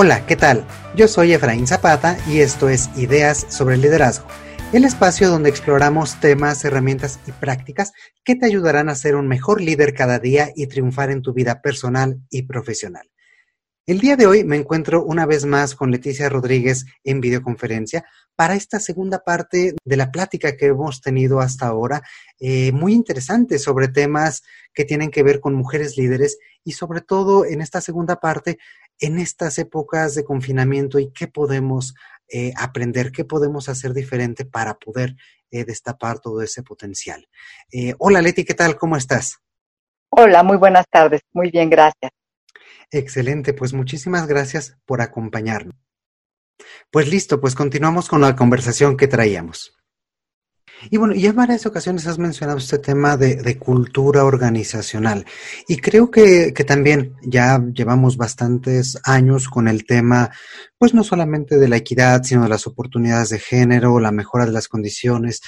Hola, ¿qué tal? Yo soy Efraín Zapata y esto es Ideas sobre el Liderazgo, el espacio donde exploramos temas, herramientas y prácticas que te ayudarán a ser un mejor líder cada día y triunfar en tu vida personal y profesional. El día de hoy me encuentro una vez más con Leticia Rodríguez en videoconferencia para esta segunda parte de la plática que hemos tenido hasta ahora, eh, muy interesante sobre temas que tienen que ver con mujeres líderes y sobre todo en esta segunda parte, en estas épocas de confinamiento y qué podemos eh, aprender, qué podemos hacer diferente para poder eh, destapar todo ese potencial. hola Leti, ¿qué tal? ¿Cómo estás? Hola, muy buenas tardes. Muy bien, gracias. Excelente, pues muchísimas gracias por acompañarnos. Pues listo, pues continuamos con la conversación que traíamos. Y bueno, ya en varias ocasiones has mencionado este tema de, cultura organizacional y creo que, que, también ya llevamos bastantes años con el tema, pues no solamente de la equidad, sino de las oportunidades de género, la mejora de las condiciones.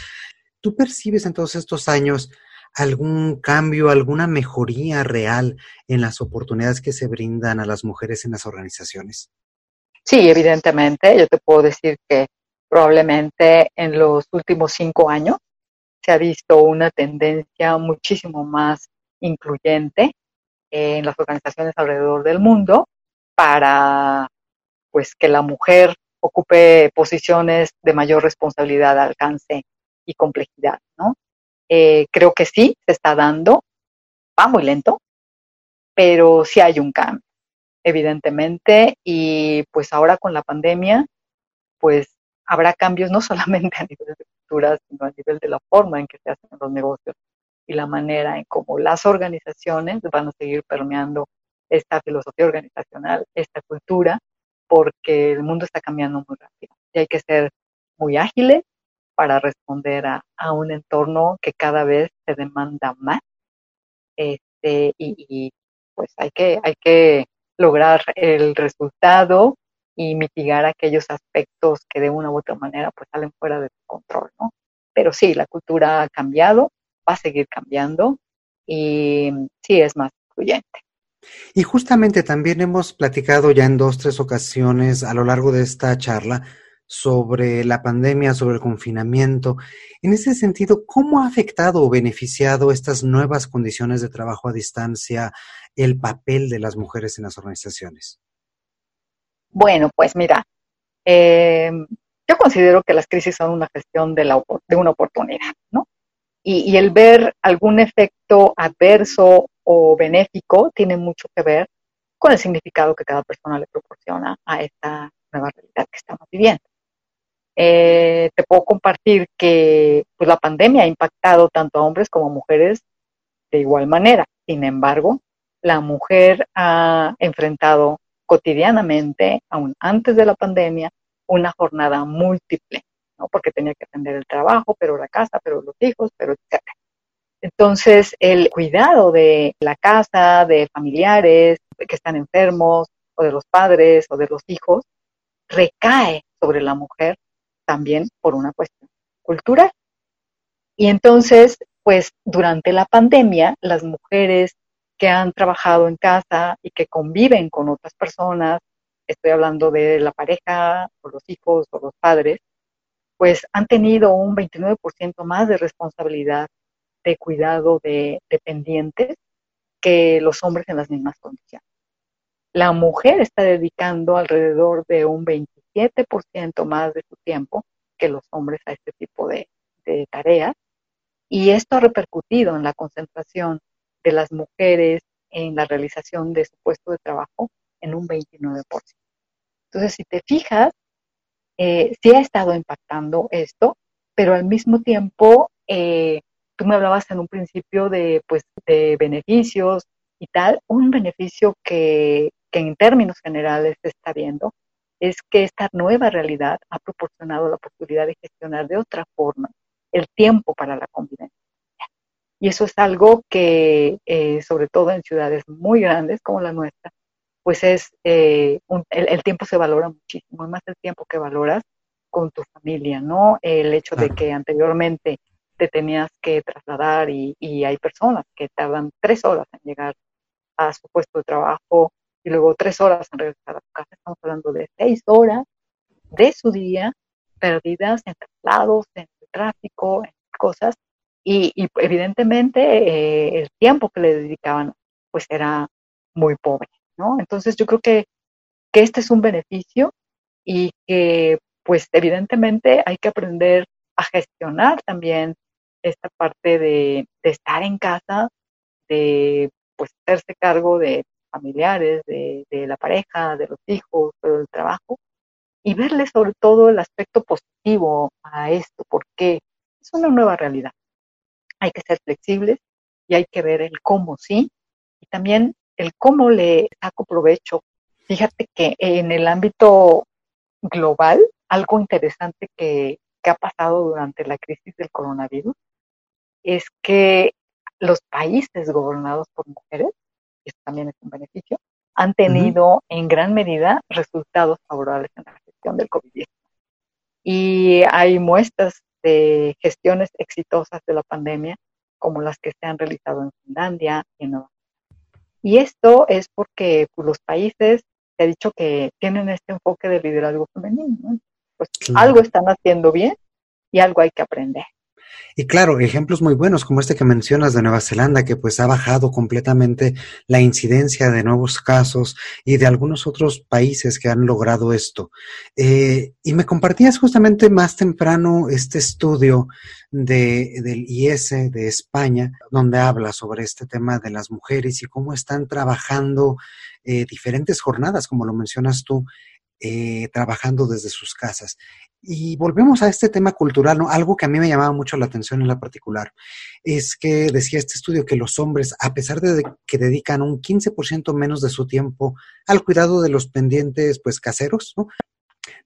¿Tú percibes en todos estos años algún cambio, alguna mejoría real en las oportunidades que se brindan a las mujeres en las organizaciones? Sí, evidentemente. Yo te puedo decir que probablemente en los últimos cinco años se ha visto una tendencia muchísimo más incluyente en las organizaciones alrededor del mundo para pues que la mujer ocupe posiciones de mayor responsabilidad, alcance y complejidad, ¿no? Eh, creo que sí, se está dando, va muy lento, pero sí hay un cambio, evidentemente, y pues ahora con la pandemia, pues habrá cambios no solamente a nivel de cultura, sino a nivel de la forma en que se hacen los negocios y la manera en cómo las organizaciones van a seguir permeando esta filosofía organizacional, esta cultura, porque el mundo está cambiando muy rápido. Y hay que ser muy ágiles para responder a, un entorno que cada vez se demanda más. Este, y, pues hay que, hay que lograr el resultado y mitigar aquellos aspectos que de una u otra manera pues salen fuera de control, ¿no? Pero sí, la cultura ha cambiado, va a seguir cambiando y sí es más incluyente. Y justamente también hemos platicado ya en dos, tres ocasiones a lo largo de esta charla sobre la pandemia, sobre el confinamiento. En ese sentido, ¿cómo ha afectado o beneficiado estas nuevas condiciones de trabajo a distancia el papel de las mujeres en las organizaciones? Bueno, pues mira, em, yo considero que las crisis son una gestión de, la, de una oportunidad, ¿no? Y, y el ver algún efecto adverso o benéfico tiene mucho que ver con el significado que cada persona le proporciona a esta nueva realidad que estamos viviendo. Eh, te puedo compartir que pues, la pandemia ha impactado tanto a hombres como a mujeres de igual manera. Sin embargo, la mujer ha enfrentado cotidianamente, aún antes de la pandemia, una jornada múltiple, ¿no? porque tenía que atender el trabajo, pero la casa, pero los hijos, pero etc. Entonces, el cuidado de la casa, de familiares que están enfermos, o de los padres, o de los hijos, recae sobre la mujer también por una cuestión cultural. Y entonces, pues durante la pandemia, las mujeres que han trabajado en casa y que conviven con otras personas, estoy hablando de la pareja o los hijos o los padres, pues han tenido un 29% más de responsabilidad de cuidado de dependientes que los hombres en las mismas condiciones. La mujer está dedicando alrededor de un 20 7% más de su tiempo que los hombres a este tipo de, tareas. Y esto ha repercutido en la concentración de las mujeres en la realización de su puesto de trabajo en un 29%. Entonces, si te fijas, eh, sí ha estado impactando esto, pero al mismo tiempo, eh, tú me hablabas en un principio de, pues, de beneficios y tal, un beneficio que, que en términos generales se está viendo es que esta nueva realidad ha proporcionado la posibilidad de gestionar de otra forma el tiempo para la convivencia. Y eso es algo que, eh, sobre todo en ciudades muy grandes como la nuestra, pues es, eh, el, tiempo se valora muchísimo, más el tiempo que valoras con tu familia, ¿no? El hecho de que anteriormente te tenías que trasladar y, y hay personas que tardan tres horas en llegar a su puesto de trabajo y luego tres horas en regresar a tu casa. estamos hablando de seis horas de su día perdidas en traslados, en tráfico, en cosas, y, evidentemente eh, el tiempo que le dedicaban pues era muy pobre, ¿no? Entonces yo creo que, que este es un beneficio y que pues evidentemente hay que aprender a gestionar también esta parte de, estar en casa, de pues hacerse cargo de familiares, de, la pareja, de los hijos, del trabajo, y verle sobre todo el aspecto positivo a esto, porque es una nueva realidad. Hay que ser flexibles y hay que ver el cómo sí, y también el cómo le saco provecho. Fíjate que en el ámbito global, algo interesante que, ha pasado durante la crisis del coronavirus es que los países gobernados por mujeres, y esto también es un beneficio, han tenido en gran medida resultados favorables en la gestión del COVID-19. Y hay muestras de gestiones exitosas de la pandemia, como las que se han realizado en Finlandia y en Nueva Y esto es porque pues, los países, se ha dicho que tienen este enfoque de liderazgo femenino. Pues algo están haciendo bien y algo hay que aprender. Y claro, ejemplos muy buenos como este que mencionas de Nueva Zelanda, que pues ha bajado completamente la incidencia de nuevos casos y de algunos otros países que han logrado esto. Eh, y me compartías justamente más temprano este estudio de, del IS de España, donde habla sobre este tema de las mujeres y cómo están trabajando eh, diferentes jornadas, como lo mencionas tú, eh, trabajando desde sus casas. Y volvemos a este tema cultural, ¿no? Algo que a mí me llamaba mucho la atención en la particular es que decía este estudio que los hombres, a pesar de que dedican un 15% menos de su tiempo al cuidado de los pendientes, pues caseros, ¿no?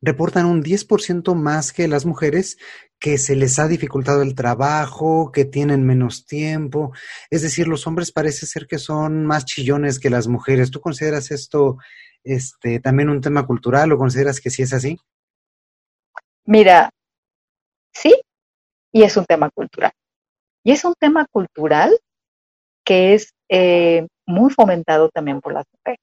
reportan un 10% más que las mujeres que se les ha dificultado el trabajo, que tienen menos tiempo. Es decir, los hombres parece ser que son más chillones que las mujeres. ¿Tú consideras esto este, también un tema cultural o consideras que sí es así? Mira, sí, y es un tema cultural. Y es un tema cultural que es eh, muy fomentado también por las mujeres.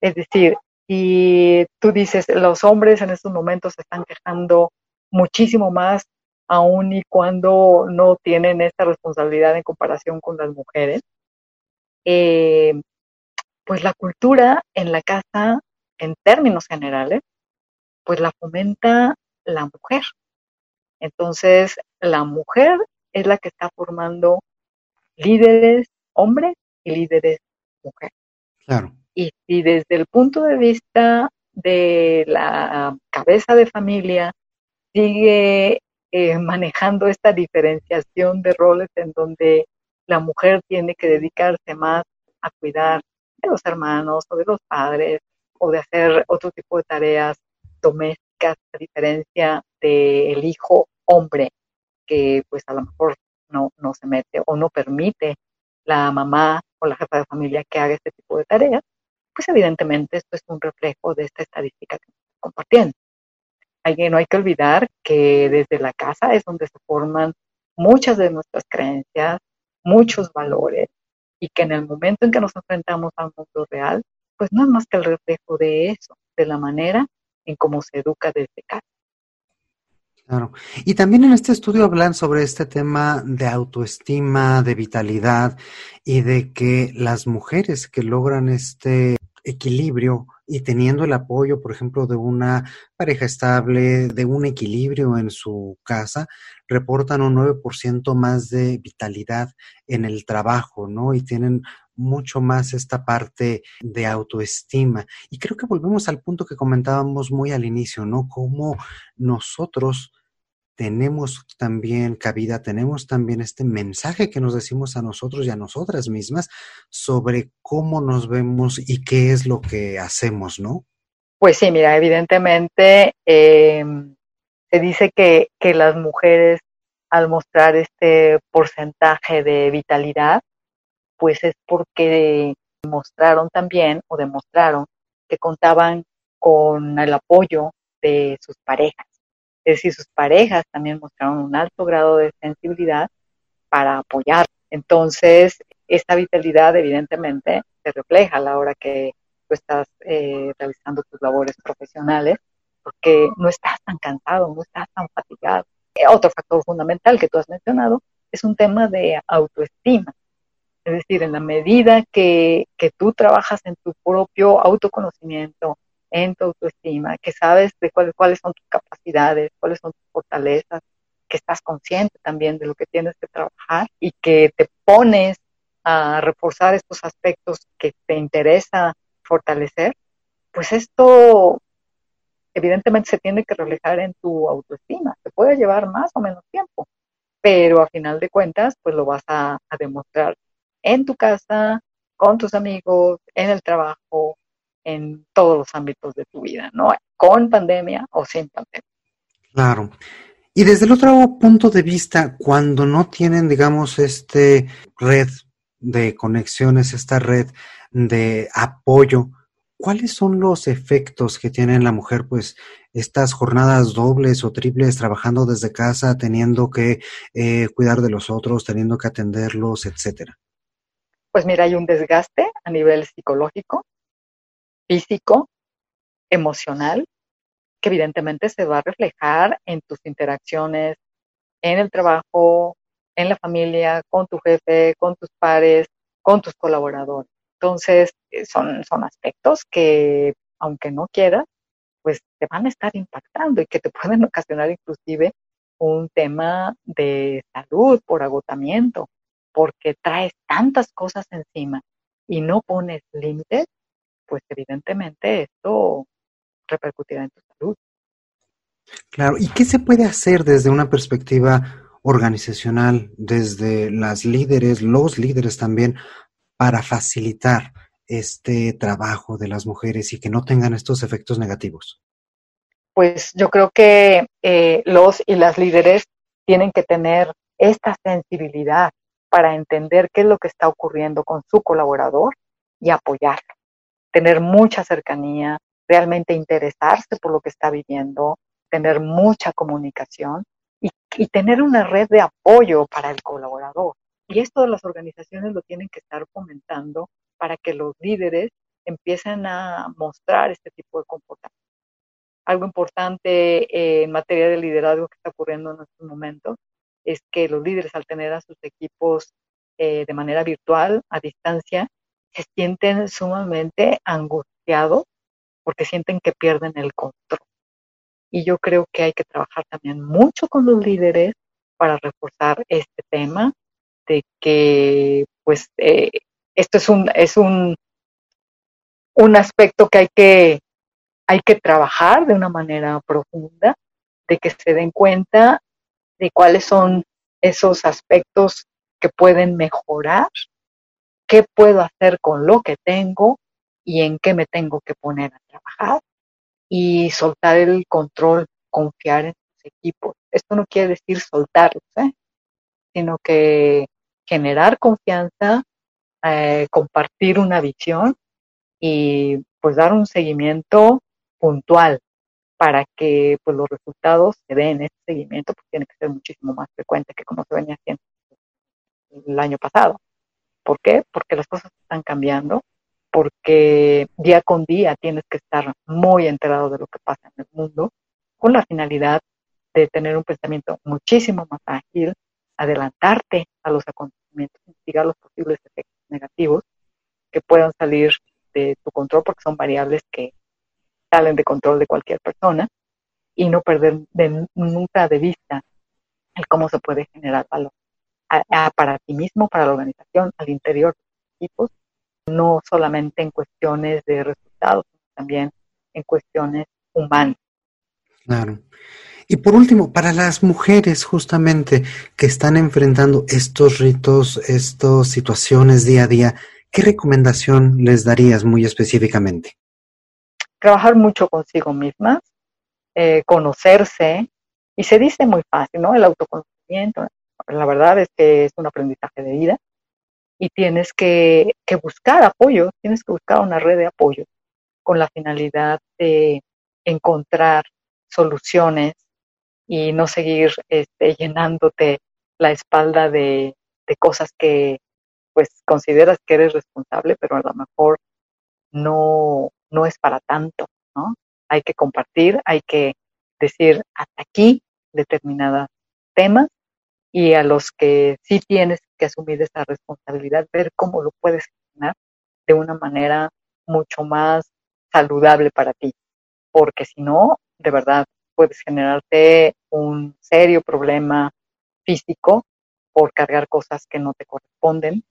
Es decir, si tú dices, los hombres en estos momentos se están quejando muchísimo más, aún y cuando no tienen esta responsabilidad en comparación con las mujeres, eh, pues la cultura en la casa, en términos generales, pues la fomenta la mujer. Entonces, la mujer es la que está formando líderes hombres y líderes mujeres. Claro. Y si desde el punto de vista de la cabeza de familia sigue eh, manejando esta diferenciación de roles en donde la mujer tiene que dedicarse más a cuidar de los hermanos o de los padres o de hacer otro tipo de tareas domésticas, a diferencia del hijo hombre, que pues a lo mejor no, no se mete o no permite la mamá o la jefa de familia que haga este tipo de tareas, pues evidentemente esto es un reflejo de esta estadística que estamos compartiendo. Hay, no hay que olvidar que desde la casa es donde se forman muchas de nuestras creencias, muchos valores, y que en el momento en que nos enfrentamos al mundo real, pues no es más que el reflejo de eso, de la manera en cómo se educa desde casa. Claro. Y también en este estudio hablan sobre este tema de autoestima, de vitalidad y de que las mujeres que logran este equilibrio y teniendo el apoyo, por ejemplo, de una pareja estable, de un equilibrio en su casa, reportan un 9% más de vitalidad en el trabajo, ¿no? Y tienen mucho más esta parte de autoestima. Y creo que volvemos al punto que comentábamos muy al inicio, ¿no? Cómo nosotros tenemos también cabida, tenemos también este mensaje que nos decimos a nosotros y a nosotras mismas sobre cómo nos vemos y qué es lo que hacemos, ¿no? Pues sí, mira, evidentemente em, se dice que, que las mujeres al mostrar este porcentaje de vitalidad, pues es porque mostraron también o demostraron que contaban con el apoyo de sus parejas. Es decir, sus parejas también mostraron un alto grado de sensibilidad para apoyar. Entonces, esta vitalidad evidentemente se refleja a la hora que tú estás eh, realizando tus labores profesionales, porque no estás tan cansado, no estás tan fatigado. Eh, otro factor fundamental que tú has mencionado es un tema de autoestima. Es decir, en la medida que, que tú trabajas en tu propio autoconocimiento, en tu autoestima, que sabes de cuáles, cuáles son tus capacidades, cuáles son tus fortalezas, que estás consciente también de lo que tienes que trabajar y que te pones a reforzar estos aspectos que te interesa fortalecer, pues esto evidentemente se tiene que reflejar en tu autoestima. Te puede llevar más o menos tiempo, pero a final de cuentas, pues lo vas a, demostrar en tu casa, con tus amigos, en el trabajo, en todos los ámbitos de tu vida, ¿no? Con pandemia o sin pandemia. Claro. Y desde el otro punto de vista, cuando no tienen, digamos, este red de conexiones, esta red de apoyo, ¿cuáles son los efectos que tiene en la mujer, pues, estas jornadas dobles o triples trabajando desde casa, teniendo que eh, cuidar de los otros, teniendo que atenderlos, etcétera? Pues mira, hay un desgaste a nivel psicológico, físico, emocional, que evidentemente se va a reflejar en tus interacciones, en el trabajo, en la familia, con tu jefe, con tus pares, con tus colaboradores. Entonces, eh, son, son aspectos que, aunque no quieras, pues te van a estar impactando y que te pueden ocasionar inclusive un tema de salud por agotamiento, porque traes tantas cosas encima y no pones límites, pues evidentemente esto repercutirá en tu salud. Claro, ¿y qué se puede hacer desde una perspectiva organizacional, desde las líderes, los líderes también, para facilitar este trabajo de las mujeres y que no tengan estos efectos negativos? Pues yo creo que eh, los y las líderes tienen que tener esta sensibilidad para entender qué es lo que está ocurriendo con su colaborador y apoyarlo. Tener mucha cercanía, realmente interesarse por lo que está viviendo, tener mucha comunicación y, y tener una red de apoyo para el colaborador. Y esto las organizaciones lo tienen que estar fomentando para que los líderes empiecen a mostrar este tipo de comportamiento. Algo importante eh, en materia de liderazgo que está ocurriendo en estos momentos es que los líderes al tener a sus equipos eh, de manera virtual, a distancia, se sienten sumamente angustiados porque sienten que pierden el control. Y yo creo que hay que trabajar también mucho con los líderes para reforzar este tema de que pues eh, esto es un, es un, un aspecto que hay, que hay que trabajar de una manera profunda, de que se den cuenta de cuáles son esos aspectos que pueden mejorar, qué puedo hacer con lo que tengo y en qué me tengo que poner a trabajar y soltar el control, confiar en los equipos. Esto no quiere decir soltarlos, ¿eh? sino que generar confianza, eh, compartir una visión y pues dar un seguimiento puntual para que pues los resultados se den. Este seguimiento pues tiene que ser muchísimo más frecuente que como se venía haciendo el año pasado. ¿Por qué? Porque las cosas están cambiando, porque día con día tienes que estar muy enterado de lo que pasa en el mundo, con la finalidad de tener un pensamiento muchísimo más ágil, adelantarte a los acontecimientos, investigar los posibles efectos negativos que puedan salir de tu control, porque son variables que salen de control de cualquier persona, y no perder de, nunca de vista el cómo se puede generar valor para ti mismo, para la organización, al interior de los equipos, no solamente en cuestiones de resultados, sino también en cuestiones humanas. Claro. Y por último, para las mujeres justamente que están enfrentando estos ritos, estas situaciones día a día, ¿qué recomendación les darías muy específicamente? Trabajar mucho consigo mismas, eh, conocerse, y se dice muy fácil, ¿no? El autoconocimiento. La verdad es que es un aprendizaje de vida y tienes que, que buscar apoyo, tienes que buscar una red de apoyo con la finalidad de encontrar soluciones y no seguir este, llenándote la espalda de, cosas que pues consideras que eres responsable, pero a lo mejor no, no es para tanto, ¿no? Hay que compartir, hay que decir hasta aquí determinados temas y a los que sí tienes que asumir esa responsabilidad, ver cómo lo puedes gestionar de una manera mucho más saludable para ti, porque si no, de verdad, puedes generarte un serio problema físico por cargar cosas que no te corresponden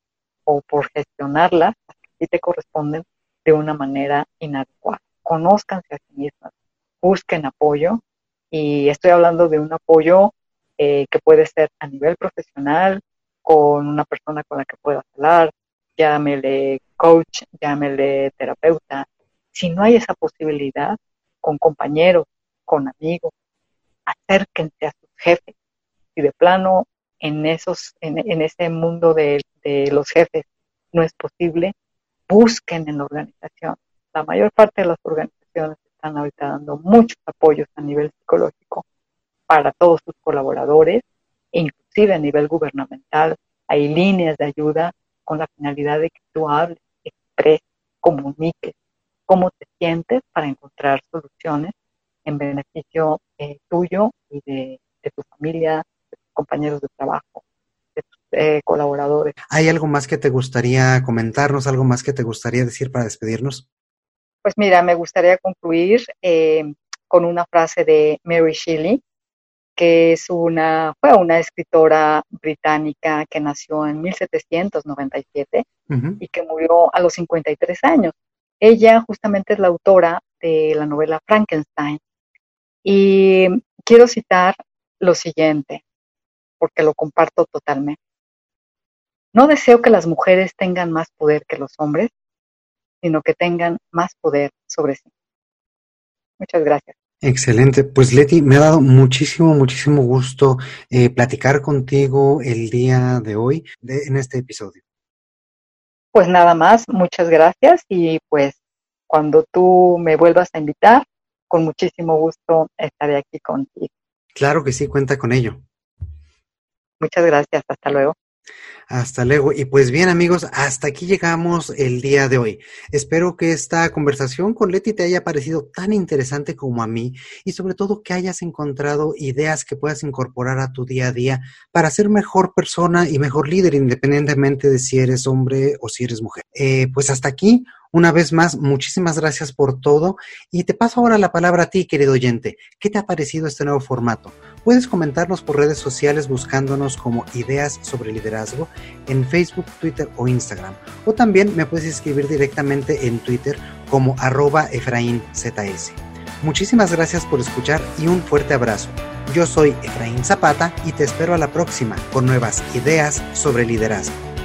o por gestionarlas que sí te corresponden de una manera inadecuada. Conózcanse a sí mismas, busquen apoyo y estoy hablando de un apoyo eh, que puede ser a nivel profesional, con una persona con la que puedas hablar, llámele coach, llámele terapeuta. Si no hay esa posibilidad, con compañeros, con amigos, acérquense a sus jefes. Si de plano en esos, en, ese mundo de, de los jefes no es posible, busquen en la organización. La mayor parte de las organizaciones están ahorita dando muchos apoyos a nivel psicológico para todos sus colaboradores, inclusive a nivel gubernamental hay líneas de ayuda con la finalidad de que tú hables, expreses, comuniques cómo te sientes para encontrar soluciones en beneficio eh, tuyo y de, tu familia, de tus compañeros de trabajo, de tus eh, colaboradores. ¿Hay algo más que te gustaría comentarnos, algo más que te gustaría decir para despedirnos? Pues mira, me gustaría concluir eh, con una frase de Mary Shelley, que es una, fue una escritora británica que nació en 1797 y que murió a los 53 años. Ella justamente es la autora de la novela Frankenstein. Y quiero citar lo siguiente, porque lo comparto totalmente. No deseo que las mujeres tengan más poder que los hombres, sino que tengan más poder sobre sí. Muchas gracias. Excelente. Pues Leti, me ha dado muchísimo, muchísimo gusto eh, platicar contigo el día de hoy en este episodio. Pues nada más, muchas gracias y pues cuando tú me vuelvas a invitar, con muchísimo gusto estaré aquí contigo. Claro que sí, cuenta con ello. Muchas gracias, hasta luego. Hasta luego. Y pues bien amigos, hasta aquí llegamos el día de hoy. Espero que esta conversación con Leti te haya parecido tan interesante como a mí y sobre todo que hayas encontrado ideas que puedas incorporar a tu día a día para ser mejor persona y mejor líder independientemente de si eres hombre o si eres mujer. Eh, pues hasta aquí una vez más, muchísimas gracias por todo y te paso ahora la palabra a ti, querido oyente. ¿Qué te ha parecido este nuevo formato? Puedes comentarnos por redes sociales buscándonos como Ideas sobre Liderazgo en Facebook, Twitter o Instagram. O también me puedes escribir directamente en Twitter como arroba EfraínZS. Muchísimas gracias por escuchar y un fuerte abrazo. Yo soy Efraín Zapata y te espero a la próxima con nuevas ideas sobre liderazgo.